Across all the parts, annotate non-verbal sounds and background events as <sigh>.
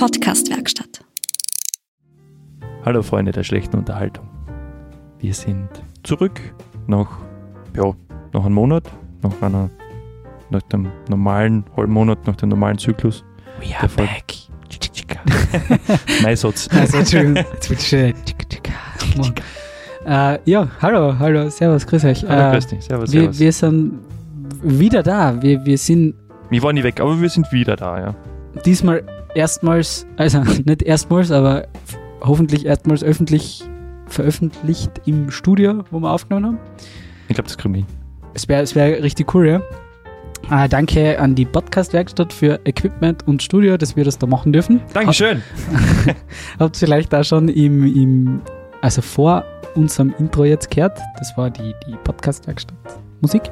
Podcastwerkstatt. Hallo Freunde der schlechten Unterhaltung. Wir sind zurück nach, ja, nach einem Monat, nach einer, nach dem normalen halben Monat, nach dem normalen Zyklus. We Der Folge. <laughs> mein Satz. Also, Entschuldigung. Äh, ja, hallo, hallo, servus, grüß euch. Hallo, äh, grüß dich. Servus, wir, servus. wir sind wieder da. Wir, wir sind Wir waren nie weg, aber wir sind wieder da, ja. diesmal erstmals, also <laughs> nicht erstmals, aber hoffentlich erstmals öffentlich veröffentlicht im Studio, wo wir aufgenommen haben. Ich glaube, das kriegen wir. Es wäre es wär richtig cool, ja. Äh, danke an die Podcast-Werkstatt für Equipment und Studio, dass wir das da machen dürfen. Dankeschön. <laughs> Habt ihr vielleicht auch schon im, im, also vor unserem Intro jetzt gehört. Das war die, die Podcast-Werkstatt Musik.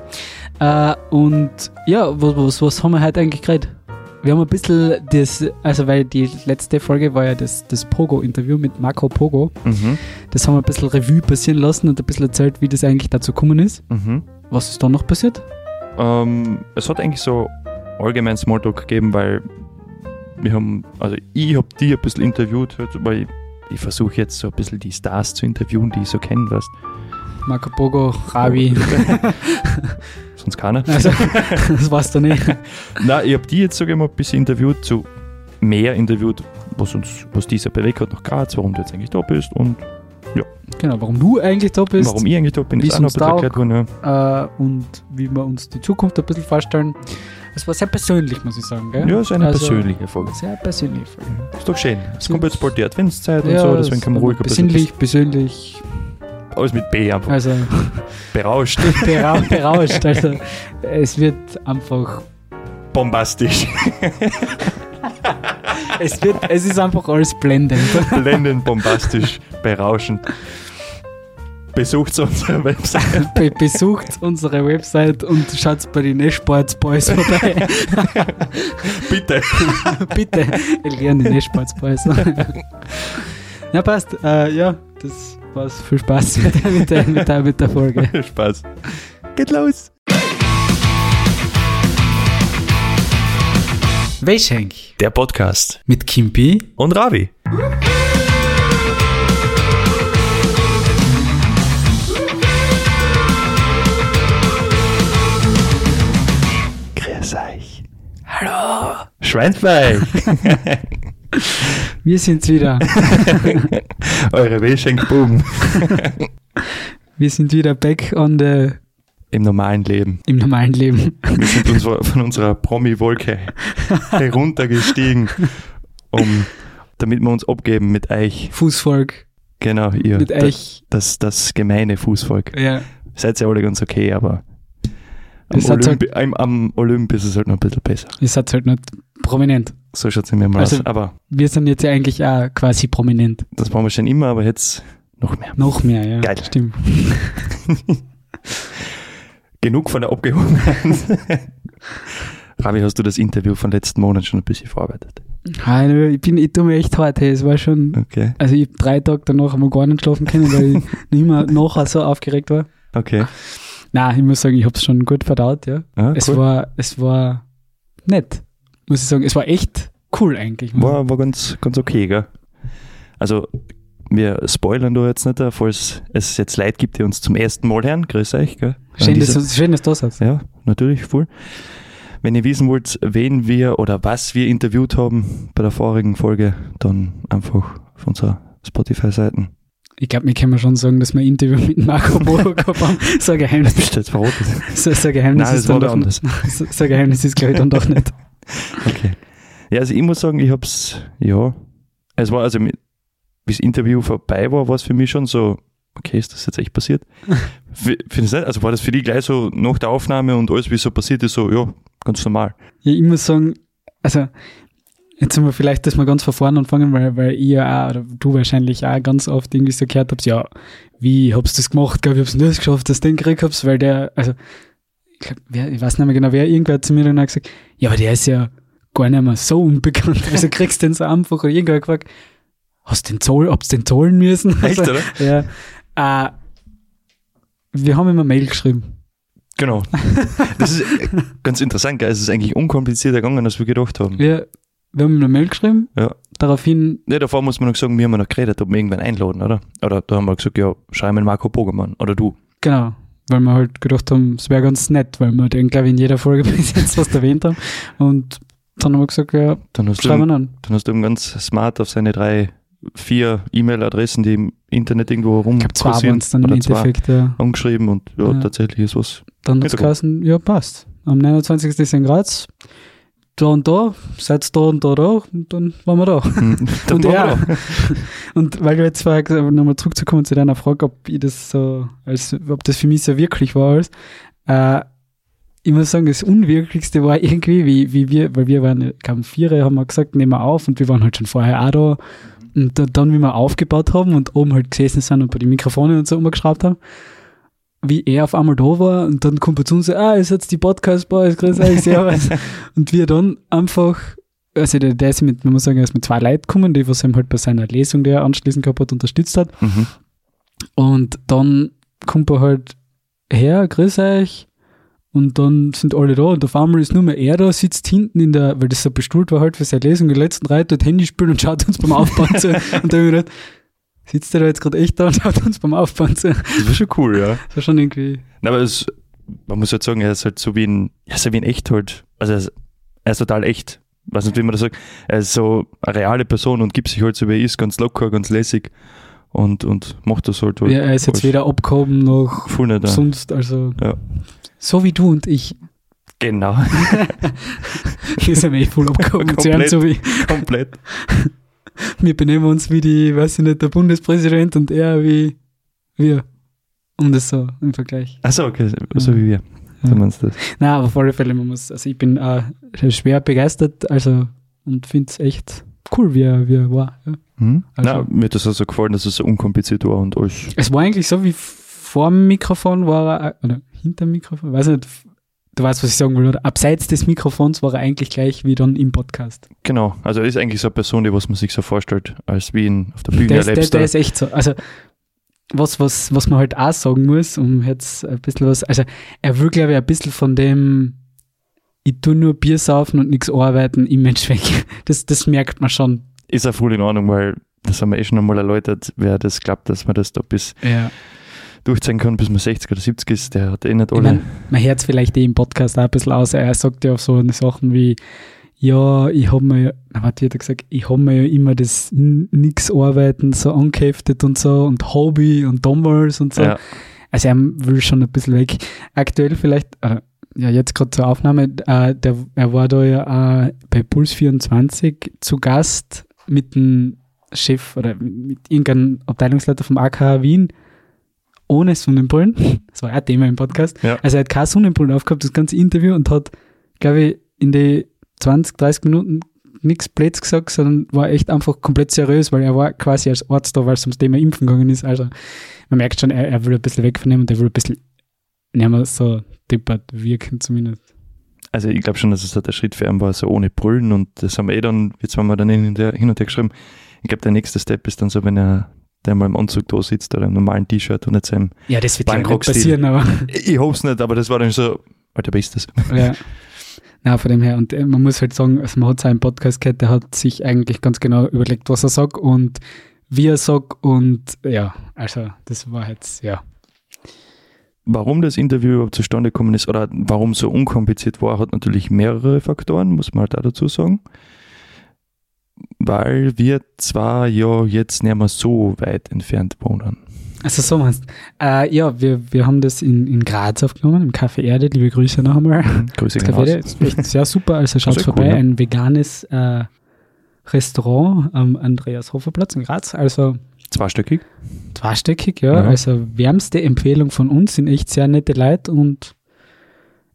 Äh, und ja, was, was, was haben wir heute eigentlich geredet? Wir haben ein bisschen das, also weil die letzte Folge war ja das, das Pogo-Interview mit Marco Pogo. Mhm. Das haben wir ein bisschen Revue passieren lassen und ein bisschen erzählt, wie das eigentlich dazu gekommen ist. Mhm. Was ist da noch passiert? Ähm, es hat eigentlich so allgemein Smalltalk gegeben, weil wir haben, also ich habe die ein bisschen interviewt, weil ich, ich versuche jetzt so ein bisschen die Stars zu interviewen, die ich so kenne, weißt Marco Pogo, Ravi. Sonst keiner. <laughs> Also, das war's da nicht. <laughs> Nein, ich habe die jetzt sogar mal ein bisschen interviewt, so mehr interviewt, was uns, was dieser bewegt hat nach Graz, warum du jetzt eigentlich da bist und Genau, warum du eigentlich da bist. warum ich eigentlich da bin, wie ist auch es noch ein bisschen erklärt worden. Ja. äh, und wie wir uns die Zukunft ein bisschen vorstellen. Es war sehr persönlich, muss ich sagen. Gell? ja, ist eine Also, persönliche Folge. Sehr persönlich. Folge. Ist doch schön. Es kommt jetzt bald die Adventszeit und Ja, so, deswegen kann man ruhig ein bisschen Besinnlich, persönlich, alles mit B einfach also <laughs> berauscht, <laughs> berau berauscht. Also es wird einfach, bombastisch, <laughs> es wird, es ist einfach alles blendend. blendend, bombastisch, berauschend. Besucht unsere Website. Be besucht unsere Website und schaut bei den Esports Boys vorbei. Bitte. Bitte, ich lerne die Esports Boys. ja, passt. Äh, ja, das war's. Viel Spaß mit der, mit der, mit der, mit der Folge. <laughs> Spaß. Geht los. Weischenk Der Podcast. mit Kimpi. Und Ravi. Grüß euch. Hallo. Schweinsbein. <laughs> <laughs> Wir sind's wieder. <laughs> Eure Wäschenkbuben. <laughs> Wir sind wieder back on the, Im normalen Leben. im normalen Leben. Wir sind uns von unserer Promi-Wolke heruntergestiegen, um, damit wir uns abgeben mit euch. Fußvolk. Genau, ihr. Mit das, euch. das, das gemeine Fußvolk. Ja. Seid ihr alle ganz okay, aber am Olymp, am, am Olymp ist es halt noch ein bisschen besser. Ihr seid halt nicht prominent. So schaut es mir mal Also- aus. Aber Wir sind jetzt ja eigentlich auch quasi prominent. das waren wir schon immer, aber jetzt noch mehr. Noch mehr, ja. Geil. Stimmt. <laughs> Genug von der Abgehobenheit. <laughs> Ravi, hast du das Interview von letzten Monat schon ein bisschen verarbeitet? Hallo, ich bin, ich tue mir echt hart, hey. Es war schon, Okay. also ich hab drei Tage danach einmal gar nicht schlafen können, weil ich <laughs> nicht mehr nachher so aufgeregt war. Okay. Na, ich muss sagen, ich habe es schon gut verdaut, ja. Ja, Es cool. war, es war nett, muss ich sagen. Es war echt cool eigentlich. War, war ganz, ganz okay, gell? Also, wir spoilern da jetzt nicht, falls es jetzt Leute gibt, die uns zum ersten Mal hören. Grüß euch, gell? schön, dass, schön, dass du das hast. Ja, natürlich, voll. Wenn ihr wissen wollt, wen wir oder was wir interviewt haben bei der vorigen Folge, dann einfach auf unserer Spotify-Seiten. Ich glaube, wir können schon sagen, dass wir ein Interview mit Marco <laughs> Polo gehabt haben. So ein Geheimnis, Bist du jetzt verraten? so, so ein Geheimnis Nein, ist dann doch anders. <laughs> so ein Geheimnis ist, glaube ich, dann doch nicht. Okay. Ja, also ich muss sagen, ich hab's, ja, es war also, mit- das Interview vorbei war, war es für mich schon so, okay, ist das jetzt echt passiert? <laughs> Findest du nicht? Also war das für dich gleich so nach der Aufnahme und alles, wie so passiert ist, so, ja, ganz normal. Ja, ich muss sagen, also jetzt sind wir vielleicht, dass wir ganz von vorne anfangen, weil, weil ich ja auch, oder du wahrscheinlich auch ganz oft irgendwie so gehört hab's, ja, wie hab's das gemacht, glaube ich, hab's nicht geschafft, dass du den gekriegt hab's, weil der, also, glaub, wer, ich weiß nicht mehr genau, wer, irgendwer hat zu mir dann auch gesagt, ja, aber der ist ja gar nicht mehr so unbekannt, <laughs> also kriegst du den so einfach, oder irgendwer hat gefragt, hast den Zoll, hab's den zahlen müssen? Echt, Also, oder? ja, äh, wir haben eine Mail geschrieben. Genau. Das ist äh, ganz interessant, gell? Es ist eigentlich unkomplizierter gegangen, als wir gedacht haben. Wir, wir haben eine Mail geschrieben, Ja. daraufhin, Ja, davor muss man noch sagen, wir haben ja noch geredet, ob wir irgendwann einladen, oder? Oder da haben wir gesagt, ja, schreib mal Marco Bogemann. Oder du. genau, weil wir halt gedacht haben, es wäre ganz nett, weil wir den, glaube ich, in jeder Folge <laughs> bis jetzt fast erwähnt haben. Und dann haben wir gesagt, ja, Dann hast, du, schreiben wir an. dann hast du ihm ganz smart auf seine drei, vier E-Mail-Adressen, die im Internet irgendwo rum Ich glaube, zwei waren es dann im Endeffekt, ja. angeschrieben und ja, Ja. tatsächlich ist was. Dann hat es geheißen, ja, passt. Am 29. ist in Graz, da und da, seid da und da da und dann waren wir da. Hm, <laughs> dann Und ja. <laughs> Und weil du jetzt hast, nochmal zurückzukommen zu deiner Frage, ob ich das so, als, ob das für mich so wirklich war alles, äh, ich muss sagen, das Unwirklichste war irgendwie, wie, wie wir, weil wir waren, kaum vier, haben wir gesagt, nehmen wir auf und wir waren halt schon vorher auch da. Und da, dann, wie wir aufgebaut haben und oben halt gesessen sind und bei den Mikrofonen und so umgeschraubt haben, wie er auf einmal da war und dann kommt er zu uns, ah, ist jetzt die Podcast-Boys, grüß euch, <laughs> servus. und wir dann einfach, also der, der ist mit, man muss sagen, er ist mit zwei Leuten gekommen, die was ihm halt bei seiner Lesung, die er anschließend gehabt hat, unterstützt hat. Mhm. Und dann kommt er halt her, grüß euch. Und dann sind alle da und auf einmal ist nur mehr er da, sitzt hinten in der, weil das so bestuhlt war halt für seine Lesung, der letzten Reihe, dort Handy spielt und schaut uns beim Aufbauen zu. <laughs> Und dann habe ich gedacht, sitzt der da jetzt gerade echt da und <laughs> schaut uns beim Aufbauen zu. Das Das war schon cool, ja. war schon irgendwie, Na, aber es, man muss halt sagen, er ist halt so wie ein, ja, so wie ein echt halt. Also er ist, er ist total echt. Weiß nicht, wie man das sagt. Er ist so eine reale Person und gibt sich halt so wie er ist, ganz locker, ganz lässig und, und macht das halt. halt ja, er ist jetzt weder abgehoben noch nicht sonst, also Ja. so wie du und ich. Genau, <laughs> Wir sind eh voll abgehoben, <laughs> Komplett. so wie komplett. <laughs> wir benehmen uns wie die, weiß ich nicht, der Bundespräsident und er wie wir. Um das so im Vergleich. Achso, okay, so wie wir. Ja. So meinst du das. Na, aber auf alle Fälle, man muss, also ich bin äh, schwer begeistert, also und finde es echt cool, wie er, wie er war. Ja. Hm? Also- Na, mir hat das auch so gefallen, dass es so unkompliziert war und alles. Es war eigentlich so wie vor dem Mikrofon war er, oder hinter dem Mikrofon, weiß nicht, du weißt, was ich sagen will, oder? Abseits des Mikrofons war er eigentlich gleich wie dann im Podcast. Genau, also er ist eigentlich so eine Person, die was man sich so vorstellt, als wie ihn auf der Bühne Der ist, der, erlebst. der ist echt so. Also, was, was, was man halt auch sagen muss, um jetzt ein bisschen was, also er will, glaube ich, ein bisschen von dem, ich tu nur Bier saufen und nichts arbeiten, Image weg. <laughs> Das, das merkt man schon. ist auch voll in Ordnung, weil das haben wir eh schon einmal erläutert, wer das glaubt, dass man das da bis Ja. Durchziehen kann, bis man 60 oder 70 ist, der hat eh nicht Ich alle. mein, man hört es vielleicht eh im Podcast auch ein bisschen aus. Er sagt ja auch so eine Sachen wie, ja, ich habe mir, ja- na, warte, hat er gesagt, ich habe mir ja immer das nix arbeiten so angeheftet und so und Hobby und damals und so. ja, Also er will schon ein bisschen weg. Aktuell vielleicht, äh, ja jetzt gerade zur Aufnahme, äh, der, er war da ja äh, bei Puls 24 zu Gast mit dem Chef oder mit, irgendeinem Abteilungsleiter vom AKH Wien ohne Sonnenbrillen. <laughs> Das war auch Thema im Podcast. Ja. Also er hat keine Sonnenbrillen aufgehabt, das ganze Interview und hat, glaube ich, in die 20, 30 Minuten nichts Blöds gesagt, sondern war echt einfach komplett seriös, weil er war quasi als Arzt da, weil es ums Thema Impfen gegangen ist. Also man merkt schon, er, er will ein bisschen weg von ihm und er will ein bisschen nicht mehr so deppert wirken zumindest. also ich glaube schon, dass es halt der Schritt für ihn war, so ohne Brüllen und das haben wir eh dann, jetzt haben wir dann hin und her, hin und her geschrieben. Ich glaube, der nächste Step ist dann so, wenn er der mal im Anzug da sitzt oder im normalen T-Shirt und nicht seinem, Ja, das wird ja nicht passieren, aber <laughs> ich hoffe es nicht, aber das war dann so, Alter, das? <laughs> ja. Na, von dem her. Und äh, man muss halt sagen, also man hat seinen Podcast gehört, der hat sich eigentlich ganz genau überlegt, was er sagt und wie er sagt und ja, also das war jetzt, ja. Warum das Interview überhaupt zustande gekommen ist oder warum so unkompliziert war, hat natürlich mehrere Faktoren, muss man halt auch dazu sagen. Weil wir zwar ja jetzt nicht mehr so weit entfernt wohnen. Also so meinst äh, Ja, wir, wir haben das in, in Graz aufgenommen, im Café Erde. Liebe Grüße noch einmal. Grüße Das Café Erde ist echt sehr super. Also schaut sehr vorbei. cool, ja. Ein veganes äh, Restaurant am Andreas Hoferplatz in Graz. Also Zweistöckig. zweistöckig, ja. Ja. Also wärmste Empfehlung von uns. Sind echt sehr nette Leute und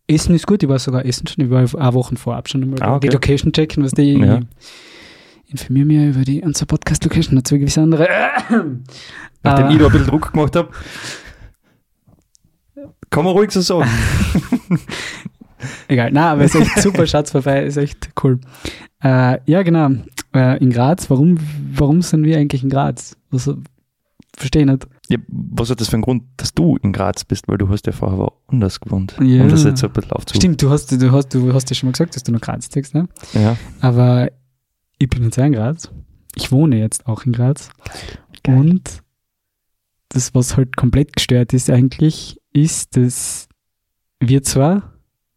Essen ist gut. Ich war sogar essen schon. Ich war eine Woche vorab schon einmal Ah, okay. die Location checken, was die. Ja. Informiere mich über die unsere Podcast-Location, dazu gewisse andere. Nachdem Ah. ich da ein bisschen Druck gemacht habe. Kann man ruhig so sagen. Egal, na, aber ist echt super, schaut's vorbei, ist echt cool. Äh, ja, genau, äh, in Graz, warum, warum sind wir eigentlich in Graz? Also, verstehe nicht. Ja, was hat das für einen Grund, dass du in Graz bist? Weil du hast ja vorher woanders gewohnt. Ja. Um das jetzt so ein bisschen aufzu. Stimmt, du hast, du hast, du hast ja schon mal gesagt, dass du noch Graz tickst, ne? Ja. Aber ich bin jetzt in Graz ich wohne jetzt auch in Graz. Geil. Und das, was halt komplett gestört ist eigentlich, ist, dass wir zwar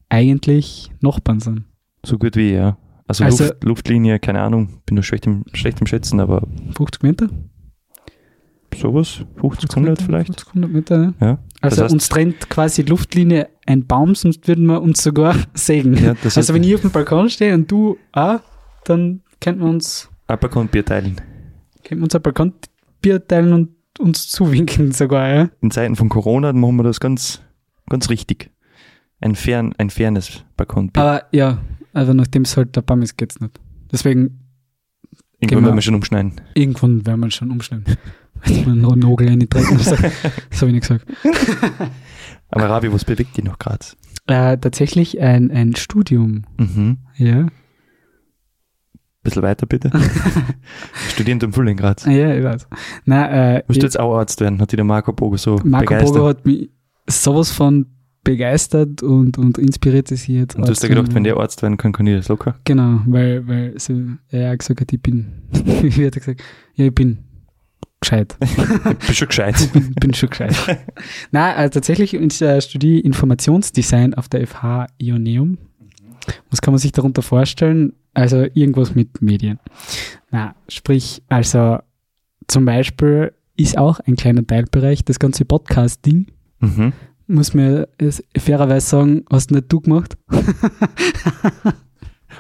eigentlich Nachbarn sind. So gut wie, ja. Also, Also- Luft, Luftlinie, keine Ahnung, bin nur schlecht im, schlecht im Schätzen, aber 50 Meter? sowas, 50, 100 vielleicht. 50, 100 Meter, ne? Ja. Also Das heißt- uns trennt quasi Luftlinie ein Baum, sonst würden wir uns sogar <laughs> sägen. Ja, das also heißt- wenn ich auf dem Balkon stehe und du auch, dann könnten wir uns, Alpaka Bier teilen. könnten wir uns ein Balkonbier teilen und uns zuwinken sogar, ja. In Zeiten von Corona machen wir das ganz, ganz richtig. Ein, fern, ein fairness Balkonbier. Aber ja, also nachdem es halt der Baum ist, geht's nicht. Deswegen, Irgendwann genau. werden wir schon umschneiden. irgendwann werden wir schon umschneiden. <laughs> Wenn wir noch einen Nagel reintreten. So, <laughs> so habe ich nicht gesagt. <laughs> Aber Rabi, was bewegt dich noch gerade? Äh, tatsächlich ein, ein Studium, Mhm. ja. Bisschen weiter bitte. <laughs> Studierend im Frühling gerade. Ja, ich weiß. Na, äh, Musst ich- du jetzt auch Arzt werden? Hat dich der Marco Bogo so Marco begeistert? Bogo hat mich sowas von begeistert und, und inspiriert es jetzt. Und du hast dir gedacht, wenn der Arzt werden kann, kann ich das locker? Genau, weil, weil so, er hat gesagt hat, ich bin, <laughs> wie hat er gesagt, ja, ich bin gescheit. <laughs> Ich bin schon gescheit. bin, bin schon gescheit. Nein, also tatsächlich ich, äh, studiere Informationsdesign auf der FH Ioneum. Was kann man sich darunter vorstellen? Also irgendwas mit Medien. Na, sprich, also zum Beispiel ist auch ein kleiner Teilbereich das ganze Podcasting. Mhm. Muss mir es fairerweise sagen, hast nicht du gemacht? <laughs>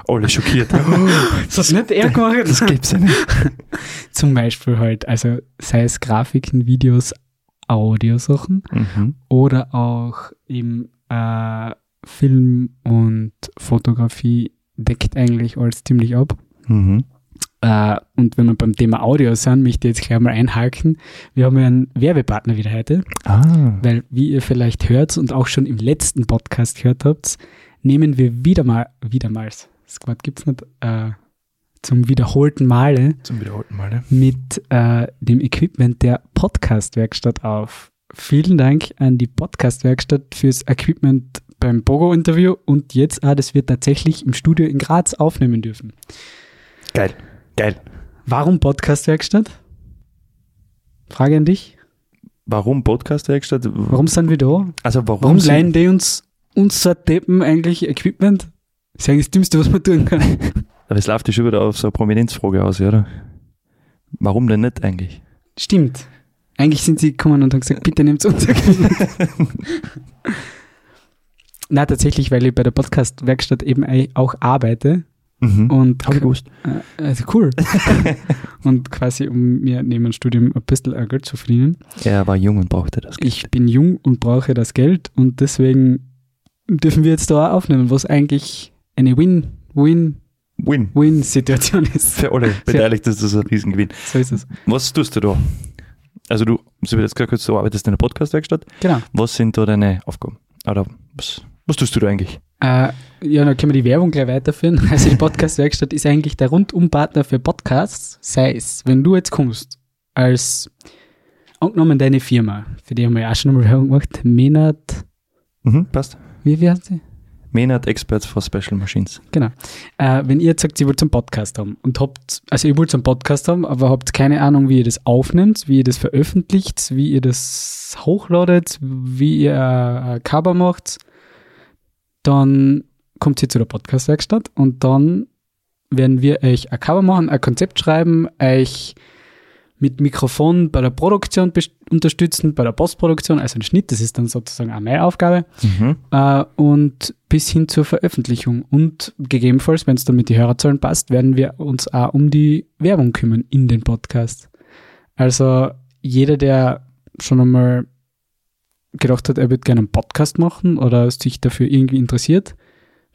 Alle schockiert. <laughs> Das hast nicht er gemacht? das gibt's ja nicht. <laughs> Zum Beispiel halt, also sei es Grafiken, Videos, Audiosachen Mhm. oder auch im äh, Film und Fotografie deckt eigentlich alles ziemlich ab. Mhm. Äh, und wenn wir beim Thema Audio sind, möchte ich jetzt gleich mal einhaken. Wir haben ja einen Werbepartner wieder heute, Ah. weil wie ihr vielleicht hört und auch schon im letzten Podcast gehört habt, nehmen wir wieder mal, wiedermals, das Wort gibt es nicht, äh, zum wiederholten Male Zum wiederholten Mal. Ne? mit äh, dem Equipment der Podcast-Werkstatt auf. Vielen Dank an die Podcast-Werkstatt fürs Equipment beim Bogo-Interview und jetzt auch, dass wir tatsächlich im Studio in Graz aufnehmen dürfen. Geil. Geil. Warum Podcast-Werkstatt? Frage an dich. Warum Podcast-Werkstatt? Warum sind wir da? Also warum, Warum sind- leihen die uns unser Deppen eigentlich Equipment? Das ist eigentlich das Dümmste, was man tun kann. <laughs> Aber es läuft ja schon wieder auf so eine Prominenzfrage aus, oder? Warum denn nicht eigentlich? Stimmt. Eigentlich sind sie gekommen und haben gesagt, bitte nehmt unser Equipment. <laughs> Na, tatsächlich, weil ich bei der Podcast-Werkstatt eben auch arbeite Mhm. und Hab ich gewusst. Äh, also cool. <laughs> und quasi, um mir neben dem Studium ein bisschen äh, Geld zu verdienen. Er war jung und brauchte das. Ich bin jung und brauche das Geld und deswegen dürfen wir jetzt da auch aufnehmen, was eigentlich eine Win-Win-Win-Situation Win. ist. Für alle <laughs> Beteiligten ist das ein Riesengewinn. So ist es. Was tust du da? Also du, so wie du jetzt gesagt hast, du arbeitest in der Podcast-Werkstatt. Genau. Was sind da deine Aufgaben? Oder was, was tust du da eigentlich? Äh, ja, dann können wir die Werbung gleich weiterführen. <laughs> Also die Podcast-Werkstatt ist eigentlich der Rundumpartner für Podcasts. Sei es, wenn du jetzt kommst, als angenommen deine Firma, für die haben wir ja auch schon mal Werbung gemacht, Menat, Mhm, passt. wie, wie heißt sie? Maynard Experts for Special Machines. Genau. Äh, wenn ihr jetzt sagt, ihr wollt einen Podcast haben und habt, also ihr wollt einen Podcast haben, aber habt keine Ahnung, wie ihr das aufnimmt, wie ihr das veröffentlicht, wie ihr das hochladet, wie ihr äh, Cover macht, dann kommt ihr zu der Podcast-Werkstatt und dann werden wir euch ein Cover machen, ein Konzept schreiben, euch mit Mikrofon bei der Produktion unterstützen, bei der Postproduktion, also ein Schnitt, das ist dann sozusagen auch meine Aufgabe Mhm. äh, und bis hin zur Veröffentlichung. Und gegebenenfalls, wenn es dann mit den Hörerzahlen passt, werden wir uns auch um die Werbung kümmern in den Podcast. Also jeder, der schon einmal gedacht hat, er würde gerne einen Podcast machen oder sich dafür irgendwie interessiert,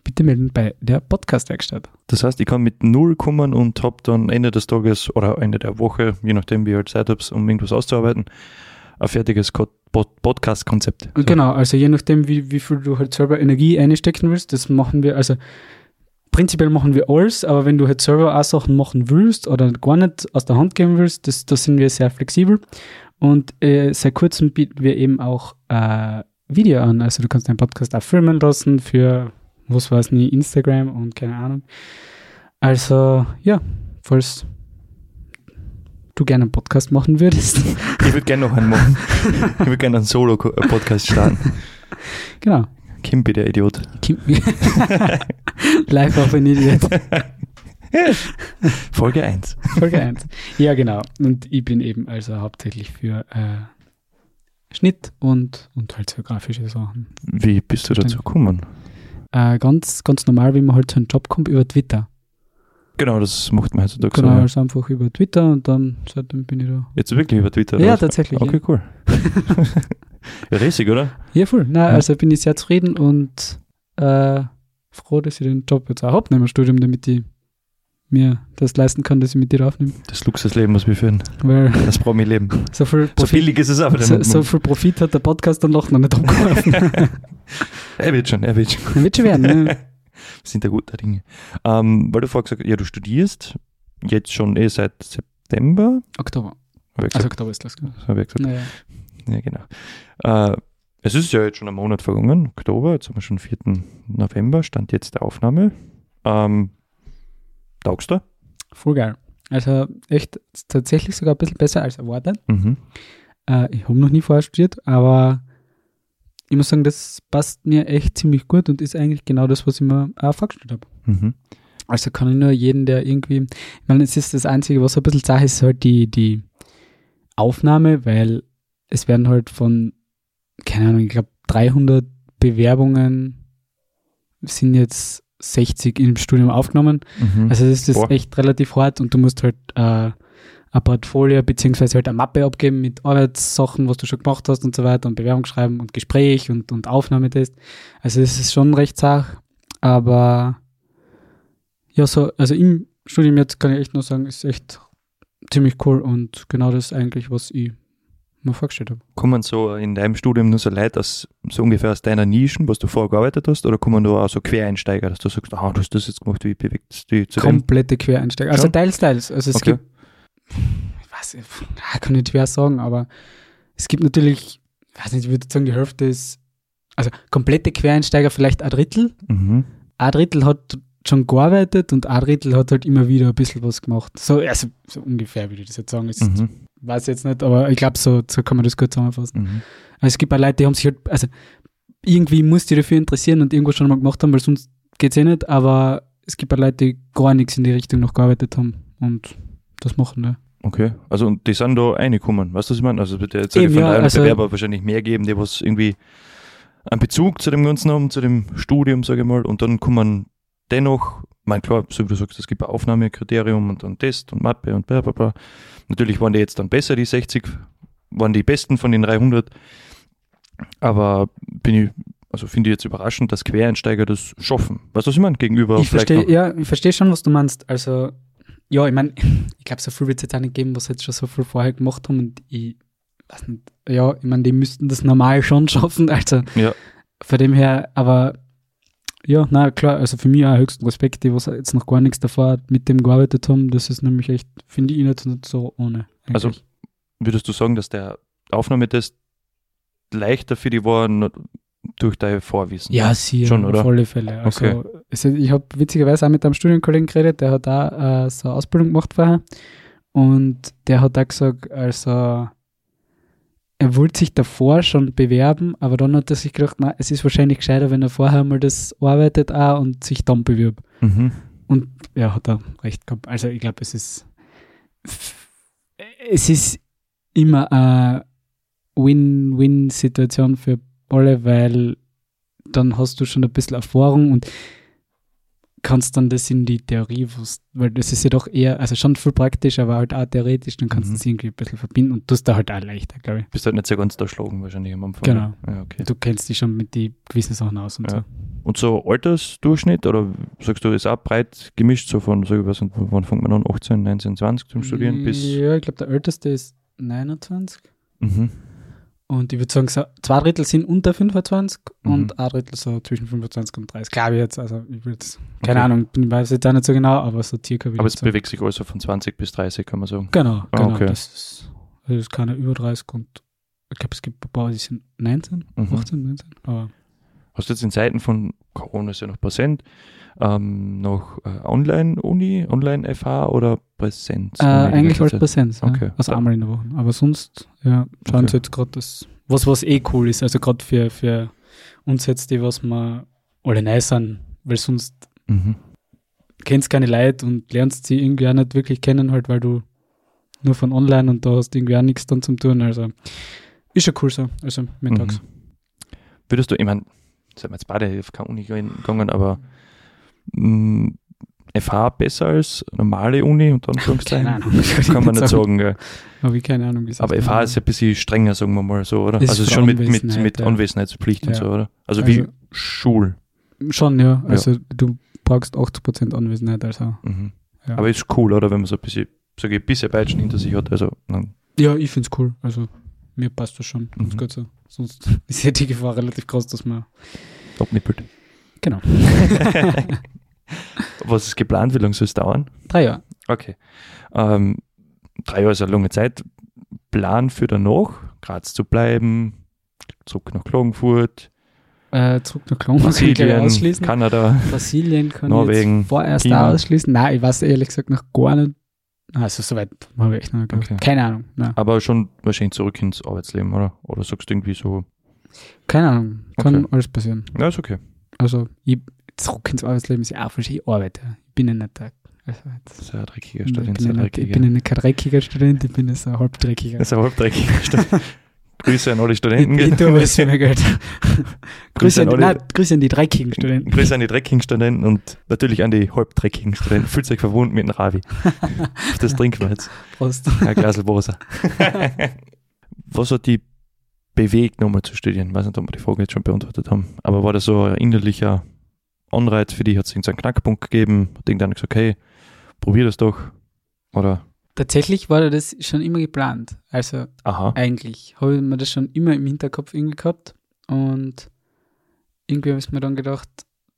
bitte melden bei der Podcast-Werkstatt. Das heißt, ich kann mit null kommen und habe dann Ende des Tages oder Ende der Woche, je nachdem wie ich halt Zeit habe, um irgendwas auszuarbeiten, ein fertiges Podcast-Konzept. So. Genau, also je nachdem, wie, wie viel du halt selber Energie einstecken willst, das machen wir, also prinzipiell machen wir alles, aber wenn du halt selber auch Sachen machen willst oder gar nicht aus der Hand geben willst, das, da sind wir sehr flexibel. Und äh, seit kurzem bieten wir eben auch äh, Video an. Also du kannst deinen Podcast auch filmen lassen für, was weiß nie, Instagram und keine Ahnung. Also ja, falls du gerne einen Podcast machen würdest. Ich würde gerne noch einen machen. Ich würde gerne einen Solo-Podcast starten. genau. Kimby, der Idiot. Kim <laughs> Live auf ein Idiot. <laughs> <laughs> Folge 1. Folge 1. Ja, genau. Und ich bin eben also hauptsächlich für äh, Schnitt und, und halt so grafische Sachen. Wie bist du dazu gekommen? Äh, ganz, ganz normal, wie man halt zu einem Job kommt, über Twitter. Genau, das macht man heutzutage Genau, so. ja. also einfach über Twitter und dann seitdem bin ich da. Jetzt wirklich über Twitter? oder Ja, was? tatsächlich, Okay, cool. <laughs> ja, riesig, oder? Ja, voll. Na, Ja. also bin ich sehr zufrieden und äh, froh, dass ich den Job jetzt auch habe im Studium, damit ich mir das leisten kann, dass ich mit dir aufnehme. Das Luxusleben, was wir führen. Weil Das Promi-Leben. <laughs> so viel So Profit, billig ist es aber. so, so viel Profit hat der Podcast dann noch nicht abgeworfen. <laughs> er wird schon, er wird schon. Wird schon werden, ne? <laughs> Sind da guter Dinge. Ähm, weil du vorher gesagt hast, ja, du studierst jetzt schon eh seit September. Oktober. Also gesagt, Oktober ist das, genau. ich gesagt. Naja. Ja, genau. Äh, es ist ja jetzt schon ein Monat vergangen, Oktober, jetzt haben wir schon 4. November, stand jetzt der Aufnahme. Ähm, taugst du? Voll geil. Also echt tatsächlich sogar ein bisschen besser als erwartet. Mhm. Äh, ich habe noch nie vorher studiert, aber ich muss sagen, das passt mir echt ziemlich gut und ist eigentlich genau das, was ich mir auch vorgestellt habe. Mhm. Also kann ich nur jeden, der irgendwie, ich meine, es ist das Einzige, was ein bisschen Sache ist, ist halt die, die Aufnahme, weil es werden halt von, keine Ahnung, ich glaube 300 Bewerbungen sind jetzt 60 im Studium aufgenommen. Mhm. Also das ist Boah. echt relativ hart und du musst halt äh, ein Portfolio beziehungsweise halt eine Mappe abgeben mit Arbeitssachen, was du schon gemacht hast und so weiter und Bewerbung schreiben und Gespräch und, und Aufnahmetest. Also es ist schon recht sach, aber ja, so, also im Studium jetzt kann ich echt nur sagen, ist echt ziemlich cool und genau das eigentlich, was ich mir vorgestellt habe. kommen so in deinem Studium nur so Leute aus, so ungefähr aus deiner Nischen, was du vorher gearbeitet hast, oder kommen da auch so Quereinsteiger, dass du sagst, ah, du hast das jetzt gemacht, wie bewegt es dich zu? Komplette Quereinsteiger. Also Schon? teils, teils. Also es Okay. gibt, ich weiß nicht, kann nicht schwer sagen, aber es gibt natürlich, ich weiß nicht, ich würde sagen, die Hälfte ist, also komplette Quereinsteiger vielleicht ein Drittel. Mhm. Ein Drittel hat schon gearbeitet und ein Drittel hat halt immer wieder ein bisschen was gemacht. So, also, so ungefähr würde ich das jetzt sagen. Ich Mhm. weiß jetzt nicht, aber ich glaube, so, so kann man das gut zusammenfassen. Mhm. Also es gibt auch Leute, die haben sich halt, also irgendwie muss die dafür interessieren und irgendwas schon mal gemacht haben, weil sonst geht's eh nicht, aber es gibt auch Leute, die gar nichts in die Richtung noch gearbeitet haben und das machen, ne? Okay, also und die sind da reingekommen, weißt du, was ich meine? Also es wird ja jetzt Eben, von ja, also- Bewerber wahrscheinlich mehr geben, die was irgendwie einen Bezug zu dem Ganzen haben, zu dem Studium, sage ich mal, und dann kommen dennoch, mein klar, so wie du sagst, es gibt ein Aufnahmekriterium und dann Test und Mappe und bla bla bla. Natürlich waren die jetzt dann besser, die 60, waren die besten von den 300, aber bin ich, also finde ich jetzt überraschend, dass Quereinsteiger das schaffen. Weißt du, was ich meine? Gegenüber ich verstehe, ja, ich verstehe schon, was du meinst. Also, ja, ich meine, <laughs> ich glaube, so viel wird es jetzt auch nicht geben, was jetzt schon so viel vorher gemacht haben und ich weiß nicht, ja, ich meine, die müssten das normal schon schaffen, also Ja. von dem her, aber ja, na klar, also für mich auch höchsten Respekt, die was jetzt noch gar nichts davor mit dem gearbeitet haben, das ist nämlich echt, finde ich nicht, nicht so ohne. Also, eigentlich. Würdest du sagen, dass der Aufnahmetest leichter für die war nur durch dein Vorwissen? Ja, sie Schon, oder? auf alle Fälle. Also, Okay. es, ich habe witzigerweise auch mit einem Studienkollegen geredet, der hat da äh, so eine Ausbildung gemacht vorher und der hat auch gesagt, also er wollte sich davor schon bewerben, aber dann hat er sich gedacht, na, es ist wahrscheinlich gescheiter, wenn er vorher mal das arbeitet auch und sich dann bewirbt. Mhm. Und ja, hat er recht gehabt. Also ich glaube, es ist es ist immer eine Win-Win-Situation für alle, weil dann hast du schon ein bisschen Erfahrung und kannst dann das in die Theorie, weil das ist ja doch eher, also schon viel praktisch, aber halt auch theoretisch, dann kannst du Mhm. es irgendwie ein bisschen verbinden und tust da halt auch leichter, glaube ich. Bist halt nicht so ganz erschlagen wahrscheinlich am Anfang. Genau. Ja, okay. Du kennst dich schon mit den gewissen Sachen aus und Ja. so. Und so Altersdurchschnitt oder sagst du, ist auch breit gemischt, so von, sag ich was, wann fängt man an? 18, 19, 20 zum Studieren bis. Ja, ich glaube, der älteste ist 29. Mhm. Und ich würde sagen, so zwei Drittel sind unter 25 Mhm. und ein Drittel so zwischen 25 und 30. Glaube ich jetzt. Also, ich würde keine Okay. Ahnung, ich weiß jetzt auch nicht so genau, aber so circa würde Aber ich es bewegt sich also von 20 bis 30, kann man sagen. Genau, Ah, genau. okay. Das ist, das ist keine über 30 und ich glaube, es gibt ein paar, die sind 19, Mhm. 18, 19. Aber Hast du jetzt in Zeiten von Corona ist ja noch präsent, ähm, noch äh, Online-Uni, Online-FH oder Präsenz? Äh, eigentlich Zeit? Präsenz. Ja. Okay. Also einmal in der Woche. Aber sonst, ja, schauen Okay. sie jetzt gerade das, was, was eh cool ist. Also gerade für, für uns jetzt, die, was wir alle neu sind, weil sonst Mhm. kennst keine Leute und lernst sie irgendwie auch nicht wirklich kennen, halt, weil du nur von online und da hast irgendwie auch nichts dann zum tun. Also ist schon cool so. Also mittags. Mhm. Würdest du, ich meine, sind wir jetzt beide auf keine Uni gegangen, aber mh, FH besser als normale Uni, unter Anführungszeichen? Keine Ahnung. <laughs> Kann man nicht sagen, gell. Habe ich keine Ahnung. wie Aber. FH ist ja ein bisschen strenger, sagen wir mal so, oder? Ist also schon mit, mit, mit ja. Anwesenheitspflicht und Ja. so, oder? Also, wie Also- Schul. Schon, ja. Also du brauchst 80% Anwesenheit. Also. Mhm. Ja. Aber ist cool, oder? Wenn man so ein bisschen, sage ich, ein bisschen Peitschen hinter sich hat. Also, Ja, ich finde es cool. Also mir passt das schon. Mhm. Gut so. Sonst <laughs> ist ja die Gefahr relativ groß, dass man. abnippelt. Genau. <laughs> Was ist geplant? Wie lange soll es dauern? Drei Jahre. Okay. Ähm, drei Jahre ist eine lange Zeit. Plan für danach, Graz zu bleiben, zurück nach Klagenfurt, Äh, zurück nach gleich Brasilien, ausschließen. Kanada. Brasilien kann Norwegen, ich vorerst China. ausschließen. Nein, ich weiß ehrlich gesagt noch gar nicht. Also soweit habe ich noch. Okay. Keine Ahnung. Nein. Aber schon wahrscheinlich zurück ins Arbeitsleben, oder? Oder sagst du irgendwie so, Keine Ahnung. Kann Okay. alles passieren. ja, ist okay. Also ich zurück ins Arbeitsleben ist ja auch ich arbeite. Ich bin ja nicht der. Also jetzt, ein dreckiger ich, Student, bin sehr ja nicht, ich bin ja kein dreckiger Student, ich bin ein halbdreckiger. Das ist ein halbdreckiger Student. <laughs> Grüße an alle Studenten. für mein Geld. <laughs> Grüße, an die, nein, Grüße an die dreckigen Studenten. Grüße an die dreckigen Studenten und natürlich an die halbdreckigen Studenten. Fühlt euch verbunden mit dem Ravi. <laughs> Das trinken wir jetzt. Prost. Ein Glas Wasser. <laughs> Was hat die bewegt, nochmal zu studieren? Ich weiß nicht, ob wir die Frage jetzt schon beantwortet haben. Aber war das so ein innerlicher Anreiz für dich? Hat es irgendeinen Knackpunkt gegeben? Hat irgendeiner gesagt, hey, probier das doch? Oder, Tatsächlich war das schon immer geplant. Also aha, eigentlich habe ich mir das schon immer im Hinterkopf irgendwie gehabt. Und irgendwie habe ich mir dann gedacht,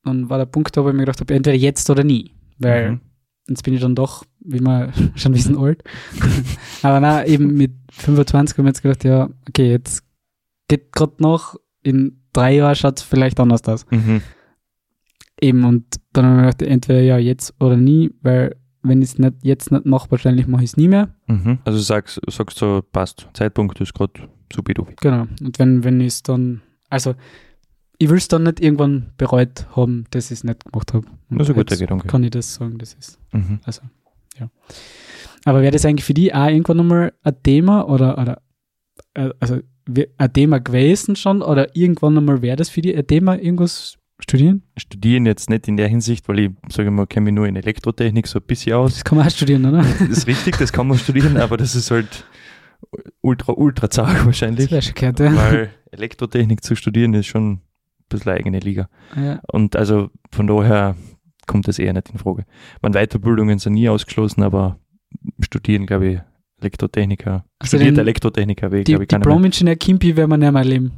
dann war der Punkt da, wo ich mir gedacht habe, entweder jetzt oder nie. Weil Mhm. jetzt bin ich dann doch, wie wir <laughs> schon wissen, alt. <laughs> Aber na, eben mit 25 haben wir jetzt gedacht, ja, okay, jetzt geht gerade noch, in drei Jahren schaut es vielleicht anders aus. Mhm. Eben, und dann haben wir gedacht, entweder ja jetzt oder nie, weil wenn ich es nicht jetzt nicht mache, wahrscheinlich mache ich es nie mehr. Mhm. Also sagst, sagst so, passt, Zeitpunkt ist gerade super dubi. Genau. Und wenn, wenn ich es dann, also ich will es dann nicht irgendwann bereut haben, dass ich es nicht gemacht habe. Und Das ist ein guter Gedanke. Kann ich das sagen, das ist. Mhm. Also, ja. Aber wäre das eigentlich für die auch irgendwann nochmal ein Thema oder, oder äh, also ein Thema gewesen schon oder irgendwann nochmal wäre das für die ein Thema, irgendwas studieren? Studieren jetzt nicht in der Hinsicht, weil ich, sage mal, kenne mich nur in Elektrotechnik so ein bisschen aus. Das kann man auch studieren, oder? Das ist richtig, das kann man studieren, aber das ist halt ultra, ultra zart wahrscheinlich. Das wäre schon gehört, ja. weil Elektrotechnik zu studieren ist schon ein bisschen eine eigene Liga. ja. Und also von daher kommt das eher nicht in Frage. Man Weiterbildungen sind nie ausgeschlossen, aber studieren, glaube ich, Elektrotechniker, Also studierte den- Elektrotechniker wäre, glaube ich. Diplom-Ingenieur Kimpi werden wir nicht mehr erleben.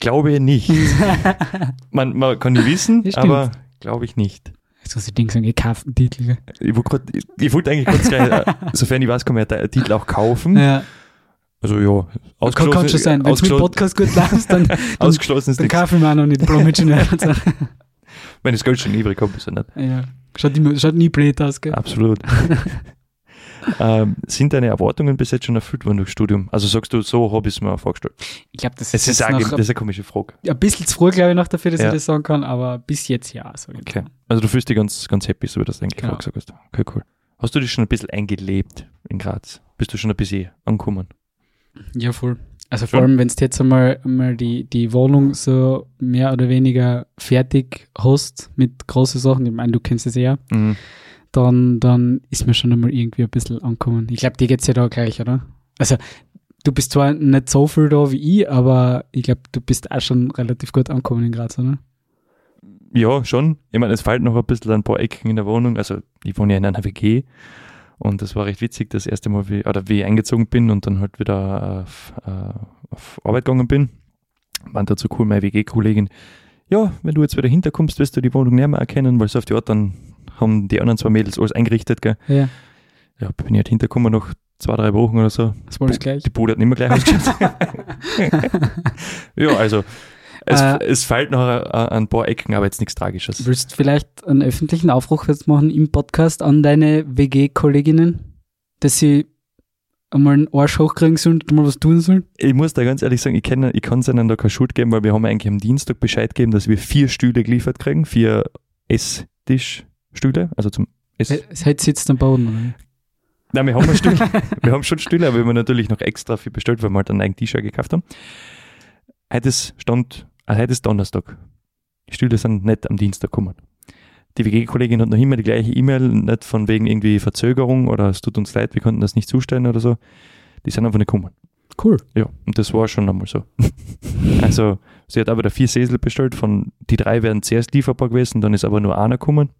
Glaube ich nicht. <laughs> Man, man kann nicht wissen, Ja, aber glaube ich nicht. Muss ich Ding sagen, gekauften Titel. Ich wollte, grad, ich, ich wollte eigentlich kurz gleich, äh, <laughs> sofern ich weiß, kann man ja den Titel auch kaufen. Ja, Also ja, kann, kann schon sein. Wenn es mit ausgeschlossen, Podcast gut läuft, dann, <laughs> dann, ausgeschlossen ist dann kaufe ich mir auch noch nicht so. Wenn das Geld schon übrig habe, ist ja nicht. ja. Schaut, immer, schaut nie blöd aus, gell? Absolut. Ähm, sind deine Erwartungen bis jetzt schon erfüllt worden durchs Studium? Also sagst du, so habe ich es mir vorgestellt. Ich glaube, das ist, ist, noch das ist eine komische Frage. ein bisschen zu früh, glaube ich, noch dafür, dass Ja. ich das sagen kann, aber bis jetzt ja. Okay. mal. Also du fühlst dich ganz, ganz happy, so wie du das eigentlich Genau. gesagt hast. Okay, cool. Hast du dich schon ein bisschen eingelebt in Graz? Bist du schon ein bisschen angekommen? Ja, voll. Also vor allem, wenn du jetzt einmal, einmal die, die Wohnung so mehr oder weniger fertig hast mit großen Sachen, ich meine, du kennst es ja, Mhm. Dann, dann ist mir schon einmal irgendwie ein bisschen angekommen. Ich glaube, dir geht's ja da gleich, oder? Also, du bist zwar nicht so viel da wie ich, aber ich glaube, du bist auch schon relativ gut angekommen in Graz, oder? Ja, schon. Ich meine, es fehlt noch ein bisschen ein paar Ecken in der Wohnung. Also ich wohne ja in einer WG und das war recht witzig, das erste Mal, wie, oder wie ich eingezogen bin und dann halt wieder auf, äh, auf Arbeit gegangen bin. Waren dazu cool, meine WG-Kollegin. Ja, wenn du jetzt wieder hinterkommst, wirst du die Wohnung nicht mehr erkennen, weil so auf die Art dann haben die anderen zwei Mädels alles eingerichtet. Gell? Ja, Ja, bin ich halt hintergekommen nach zwei, drei Wochen oder so. das war das gleich. Die Bude hat nicht mehr gleich ausgeschaut. <laughs> ja, also Es, Äh, es fällt noch ein, paar Ecken, aber jetzt nichts Tragisches. Willst du vielleicht einen öffentlichen Aufruf jetzt machen im Podcast an deine WG-Kolleginnen, dass sie einmal einen Arsch hochkriegen sollen und mal was tun sollen? Ich muss da ganz ehrlich sagen, ich, kenn, ich kann es ihnen da keine Schuld geben, weil wir haben eigentlich am Dienstag Bescheid gegeben, dass wir vier Stühle geliefert kriegen, vier Esstischstühle, also zum Ess. Es hätte sitzt am Boden. Oder? Nein, wir haben Stuhl. <laughs> wir haben schon Stühle, aber wir haben natürlich noch extra viel bestellt, weil wir halt einen eigenen T-Shirt gekauft haben. Heute ist Stand, also heute ist Donnerstag. Die Stühle sind nicht am Dienstag gekommen. Die WG-Kollegin hat noch immer die gleiche E-Mail, nicht von wegen irgendwie Verzögerung oder es tut uns leid, wir konnten das nicht zustellen oder so. Die sind einfach nicht gekommen. Cool. Ja, und das war schon einmal so. <laughs> also, sie hat aber da vier Sesel bestellt, von die drei wären zuerst lieferbar gewesen, dann ist aber nur einer gekommen.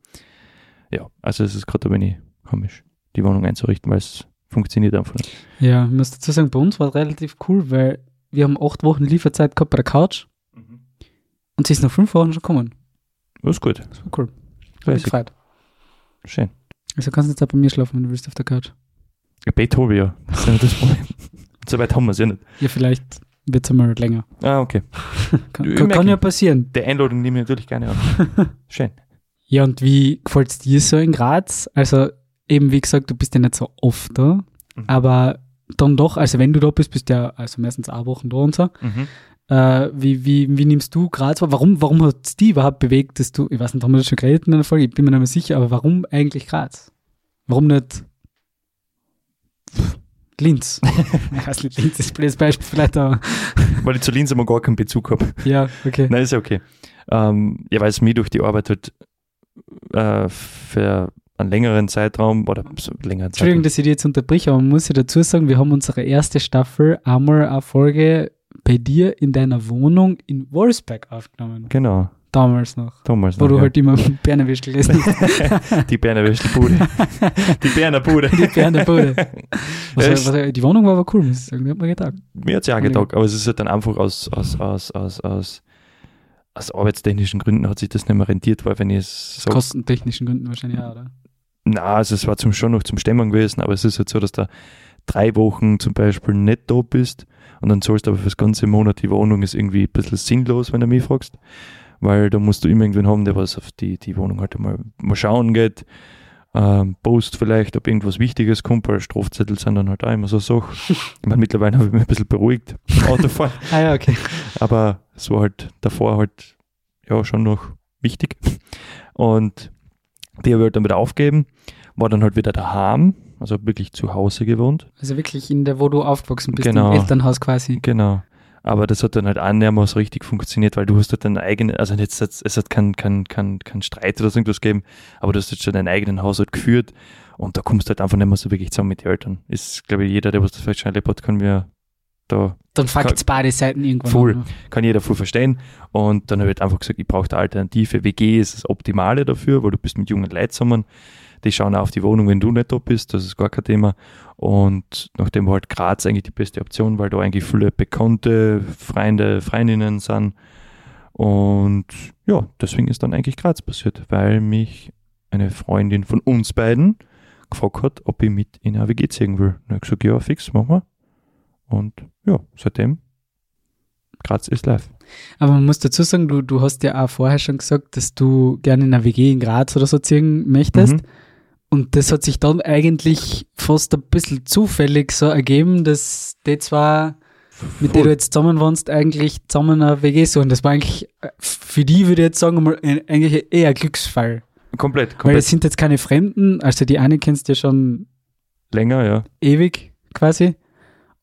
Ja, also es ist gerade ein wenig komisch, die Wohnung einzurichten, weil es funktioniert einfach nicht. Ja, ich muss dazu sagen, bei uns war es relativ cool, weil wir haben acht Wochen Lieferzeit gehabt bei der Couch und sie ist nach fünf Wochen schon gekommen. Das ist gut. Das war cool. Fleißig. gefreut. Schön. Also kannst du jetzt auch bei mir schlafen, wenn du willst, auf der Couch. Ein Bett habe ich ja. Das ist ja nicht das Problem. <laughs> so weit haben wir es ja nicht. Ja, vielleicht wird es einmal länger. Ah, okay. <laughs> Kann, kann, ja passieren. Die Einladung nehme ich natürlich gerne an. <laughs> Schön. Ja, und wie gefällt es dir so in Graz? Also, eben wie gesagt, du bist ja nicht so oft da, Mhm. aber dann doch, also wenn du da bist, bist du ja also meistens auch Wochen da und so. Mhm. Äh, wie, wie, wie nimmst du Graz wahr? Warum, warum hat es die überhaupt bewegt, dass du, ich weiß nicht, haben wir das schon geredet in einer Folge, ich bin mir nicht mehr sicher, aber warum eigentlich Graz? Warum nicht Linz? <laughs> ich weiß nicht, Linz ist ein blödes Beispiel, vielleicht auch. Weil ich zu Linz immer gar keinen Bezug habe. Ja, okay. Nein, ist ja okay. Ähm, ja, weil es mir durch die Arbeit halt äh, für einen längeren Zeitraum oder so einen längeren Entschuldigung, Zeitraum. dass ich dir jetzt unterbreche, aber man muss ja dazu sagen, wir haben unsere erste Staffel einmal eine Folge bei dir in deiner Wohnung in Wolfsberg aufgenommen. Genau, Damals noch. damals Wo noch, du ja. halt immer Bernerwisch gelesen hast. <laughs> Die Berner Wäschelbude. <laughs> die Berner Bude. Die Berner Bude. <laughs> Was, Ja, ist- was, die Wohnung war aber cool, muss ich sagen. Die hat mir gedacht. Mir hat es ja auch getaugt, aber es ist halt dann einfach aus, aus, aus, aus, aus, aus arbeitstechnischen Gründen hat sich das nicht mehr rentiert, weil wenn ich es Aus so kostentechnischen Gründen wahrscheinlich auch, oder? Na, also es war zum schon noch zum Stemmen gewesen, aber es ist halt so, dass da drei Wochen zum Beispiel nicht da bist und dann zahlst du aber fürs ganze Monat die Wohnung, ist irgendwie ein bisschen sinnlos, wenn du mich fragst. Weil da musst du immer irgendwen haben, der was auf die, die Wohnung halt mal, mal schauen geht. Ähm, Post vielleicht, ob irgendwas Wichtiges kommt, weil Strafzettel sind dann halt auch immer so Sachen. Ich meine, mittlerweile habe ich mich ein bisschen beruhigt beim Autofahren, <laughs> Ah ja, okay. aber es war halt davor halt ja schon noch wichtig. Und die habe ich halt dann wieder aufgegeben, war dann halt wieder daheim, also wirklich zu Hause gewohnt. Also wirklich in der, wo du aufgewachsen bist, Genau. im Elternhaus quasi. Genau. Aber das hat dann halt auch nicht mehr so richtig funktioniert, weil du hast halt deinen eigenen, also jetzt, es hat keinen kein, kein, kein Streit oder so irgendwas gegeben, aber du hast jetzt schon deinen eigenen Haushalt geführt und da kommst du halt einfach nicht mehr so wirklich zusammen mit den Eltern. Ist, glaube ich, jeder, der was das vielleicht schon erlebt hat, kann mir da Dann fuckt beide Seiten irgendwann. Voll. an. kann jeder voll verstehen. Und dann habe ich halt einfach gesagt, ich brauche eine Alternative. WG ist das Optimale dafür, weil du bist mit jungen Leuten zusammen. Die schauen auch auf die Wohnung, wenn du nicht da bist, das ist gar kein Thema. Und nachdem war halt Graz eigentlich die beste Option, weil da eigentlich viele bekannte Freunde, Freundinnen sind. Und ja, deswegen ist dann eigentlich Graz passiert, weil mich eine Freundin von uns beiden gefragt hat, ob ich mit in eine WG ziehen will. Und ich habe gesagt, ja, fix, machen wir. Und ja, seitdem Graz ist live. Aber man muss dazu sagen, du, du hast ja auch vorher schon gesagt, dass du gerne in einer WG in Graz oder so ziehen möchtest. Mhm. Und das hat sich dann eigentlich fast ein bisschen zufällig so ergeben, dass die zwei, mit denen du jetzt zusammen wohnst, eigentlich zusammen eine WG suchen. Das war eigentlich für die, würde ich jetzt sagen, mal eigentlich eher ein Glücksfall. Komplett, Weil komplett. es sind jetzt keine Fremden, also die eine kennst du ja schon länger, ja. ewig quasi.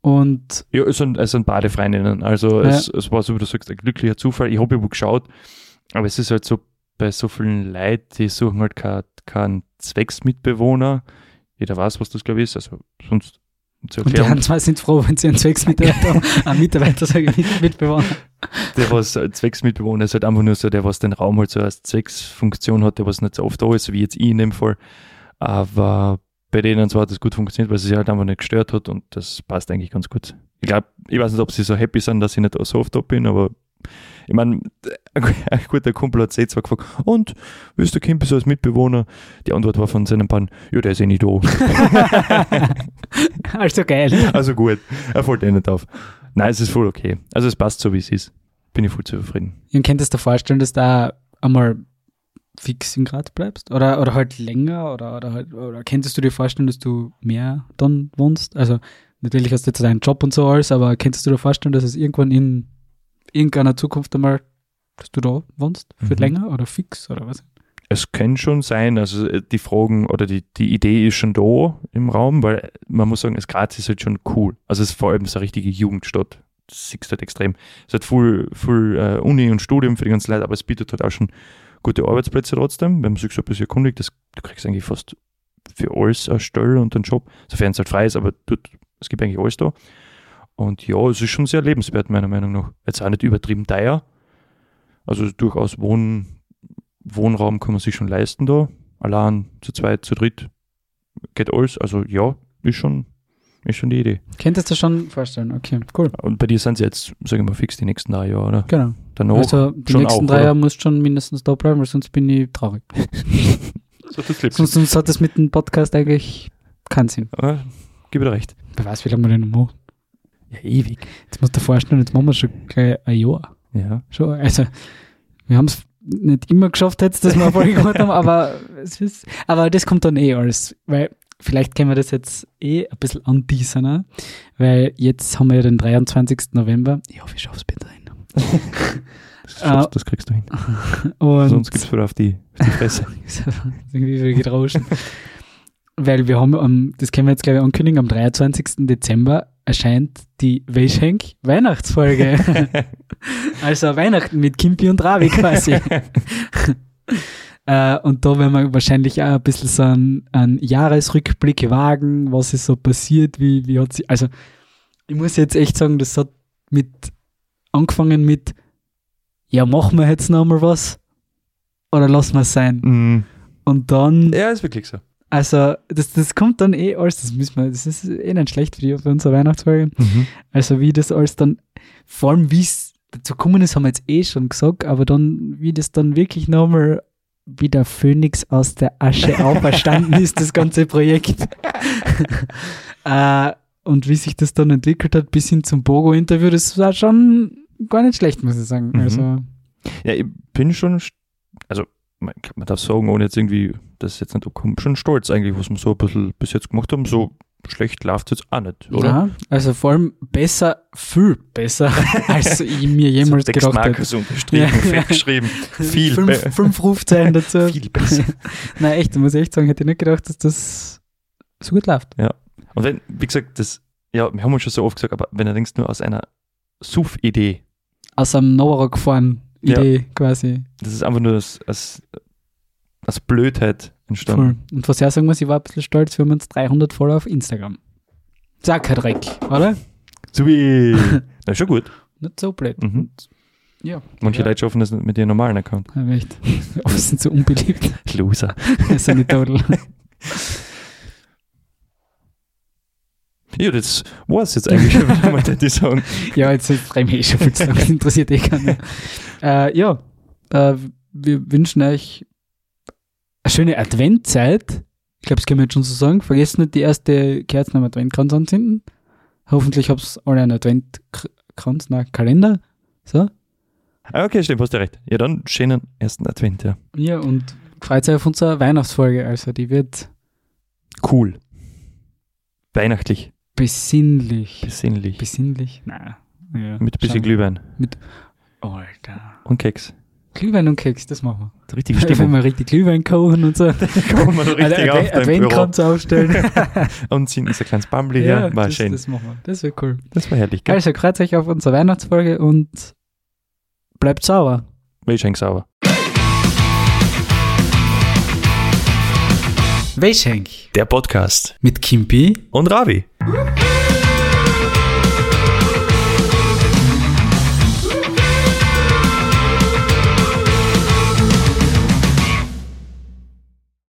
Und Ja, es sind, es sind beide Freundinnen. Also Ja. es, es war so, wie du sagst, ein glücklicher Zufall. Ich habe irgendwo geschaut, aber es ist halt so, bei so vielen Leuten, die suchen halt keinen kein Zwecksmitbewohner. Jeder weiß, was das, glaube ich, ist. Also sonst zur Und die zwei sind froh, wenn sie einen Zwecksmitarbeiter haben. <laughs> <laughs> Ein Mitarbeiter, sage ich Mitbewohner. der was Zwecksmitbewohner ist halt einfach nur so, der was den Raum halt so als Zwecksfunktion hat, der was nicht so oft da ist, wie jetzt ich in dem Fall. Aber bei denen zwar hat das gut funktioniert, weil sie sich halt einfach nicht gestört hat und das passt eigentlich ganz gut. Ich glaube, ich weiß nicht, ob sie so happy sind, dass ich nicht so oft da bin, aber ich meine, ein guter Kumpel hat sie zwar gefragt, und, willst du Kimpi so als Mitbewohner? Die Antwort war von seinem Pan, ja, der ist eh nicht da. <laughs> Also geil. also gut, er fällt eh nicht auf. Nein, es ist voll okay. Also es passt so, wie es ist. bin ich voll zufrieden. Und könntest du dir vorstellen, dass du da einmal fix in Graz bleibst? Oder, oder halt länger? Oder, oder, halt, oder könntest du dir vorstellen, dass du mehr dann wohnst? Also natürlich hast du jetzt deinen Job und so alles, aber könntest du dir vorstellen, dass es irgendwann in irgendeiner Zukunft einmal, dass du da wohnst? Für Mhm. länger oder fix oder was? Es kann schon sein, also äh, die Fragen oder die, die Idee ist schon da im Raum, weil man muss sagen, es Graz ist halt schon cool. Also es ist vor allem so eine richtige Jugendstadt. Das siehst du halt extrem. Es hat viel, viel äh, Uni und Studium für die ganzen Leute, aber es bietet halt auch schon gute Arbeitsplätze trotzdem. Wenn man sich so ein bisschen erkundigt, das, du kriegst eigentlich fast für alles eine Stelle und einen Job, sofern es halt frei ist, aber dort, es gibt eigentlich alles da. Und ja, es ist schon sehr lebenswert, meiner Meinung nach. Jetzt auch nicht übertrieben teuer. Also durchaus Wohn, Wohnraum kann man sich schon leisten da. Allein zu zweit, zu dritt geht alles. Also ja, ist schon, ist schon die Idee. Könntest du schon vorstellen? Okay, cool. Und bei dir sind sie jetzt, sagen wir mal, fix die nächsten drei Jahre, oder? Genau. Danach also die nächsten auch, drei? Jahre musst du schon mindestens da bleiben, weil sonst bin ich traurig. <laughs> so. Sonst, sonst hat das mit dem Podcast eigentlich keinen Sinn. Ah, gib dir recht. Wer weiß, wie lange wir den noch machen. Ja, ewig. Jetzt musst du dir vorstellen, jetzt machen wir schon gleich ein Jahr. Ja. Schon, also, wir haben es nicht immer geschafft jetzt, dass wir eine Folge gemacht haben, aber es ist, aber das kommt dann eh alles, weil vielleicht können wir das jetzt eh ein bisschen anteasern, ne? weil jetzt haben wir ja den 23. November. Ich hoffe, ich schaff's bis dahin. Das, schaffst, das kriegst du hin. <laughs> Und Sonst gibt's wieder auf die, auf die Fresse. <laughs> irgendwie viel gedrauscht. Weil wir haben, das können wir jetzt glaube ich ankündigen, am 23. Dezember erscheint die Weischenk Weihnachtsfolge. <laughs> also Weihnachten mit Kimpi und Ravi quasi. <laughs> äh, und da werden wir wahrscheinlich auch ein bisschen so einen, einen Jahresrückblick wagen, was ist so passiert, wie, wie hat sie, also ich muss jetzt echt sagen, das hat mit, angefangen mit, ja, machen wir jetzt noch mal was oder lassen wir es sein. Mm. Und dann, Ja, ist wirklich so. Also das, das kommt dann eh alles, das müssen wir, das ist eh nicht schlecht für, die, für unsere Weihnachtsfolge. Mhm. Also wie das alles dann, vor allem wie es dazu gekommen ist, haben wir jetzt eh schon gesagt, aber dann, wie das dann wirklich nochmal wie der Phönix aus der Asche <laughs> auferstanden ist, das ganze Projekt. <laughs> äh, und wie sich das dann entwickelt hat, bis hin zum Bogo-Interview, das war schon gar nicht schlecht, muss ich sagen. Mhm. Also, Ja, ich bin schon, st- also man, man darf sagen, ohne jetzt irgendwie, das ist jetzt nicht abkommt, schon stolz eigentlich, was wir so ein bisschen bis jetzt gemacht haben. So schlecht läuft es jetzt auch nicht, oder? ja, also vor allem besser, viel besser, <laughs> als ich mir jemals so gedacht hätte. Textmarkers unterstrichen, Ja. geschrieben. <laughs> Viel, fünf, be- fünf Rufzeilen dazu. <laughs> viel besser. Nein, echt, muss ich echt sagen, hätte ich nicht gedacht, dass das so gut läuft. Und wenn, wie gesagt, das, ja, wir haben uns schon so oft gesagt, aber wenn du denkst, nur aus einer Suff-Idee, Aus einem Novarock gefahren Idee quasi. das ist einfach nur als, als, als Blödheit entstanden. Voll. Und was ich auch sagen muss, ich war ein bisschen stolz, wir haben uns 300 Follower auf Instagram. Sag kein Dreck, oder? Wie, <laughs> na schon gut. Nicht so blöd. Mhm. Ja. Manche Ja. Leute schaffen das nicht mit ihrem normalen Account. <laughs> Aber echt. Oft sind so unbeliebt. Loser. <laughs> so nicht total. Ja, das war es jetzt eigentlich schon, wenn man das sagen. ja, jetzt jetzt frei mich eh schon viel zu sagen, das interessiert eh keinen. Äh, ja, äh, wir wünschen euch eine schöne Adventzeit. Ich glaube, das können wir jetzt schon so sagen. Vergesst nicht die erste Kerzen am Adventkranz anzünden. Hoffentlich habt ihr alle einen Adventkranz, na Kalender. So. Ah, okay, stimmt, hast du recht. Ja, dann schönen ersten Advent, ja. Ja, und freut euch auf unsere Weihnachtsfolge. Also, die wird Cool. Weihnachtlich, besinnlich. besinnlich. Besinnlich? Nein. Ja, mit ein bisschen. Glühwein Alter. und Keks. Glühwein und Keks, das machen wir. Wenn Stimmung. wir richtig Glühwein kochen und so. <laughs> Kommen wir richtig Adve- auf. Adventkranz aufstellen. <laughs> Und ziehen uns ein kleines Bambli her. War das, schön. das machen wir. Das wäre cool. Das war herrlich, gell? Also, freut euch auf unsere Weihnachtsfolge und bleibt sauber. Welch. Weischenk Der Podcast. mit Kimpi Und Ravi.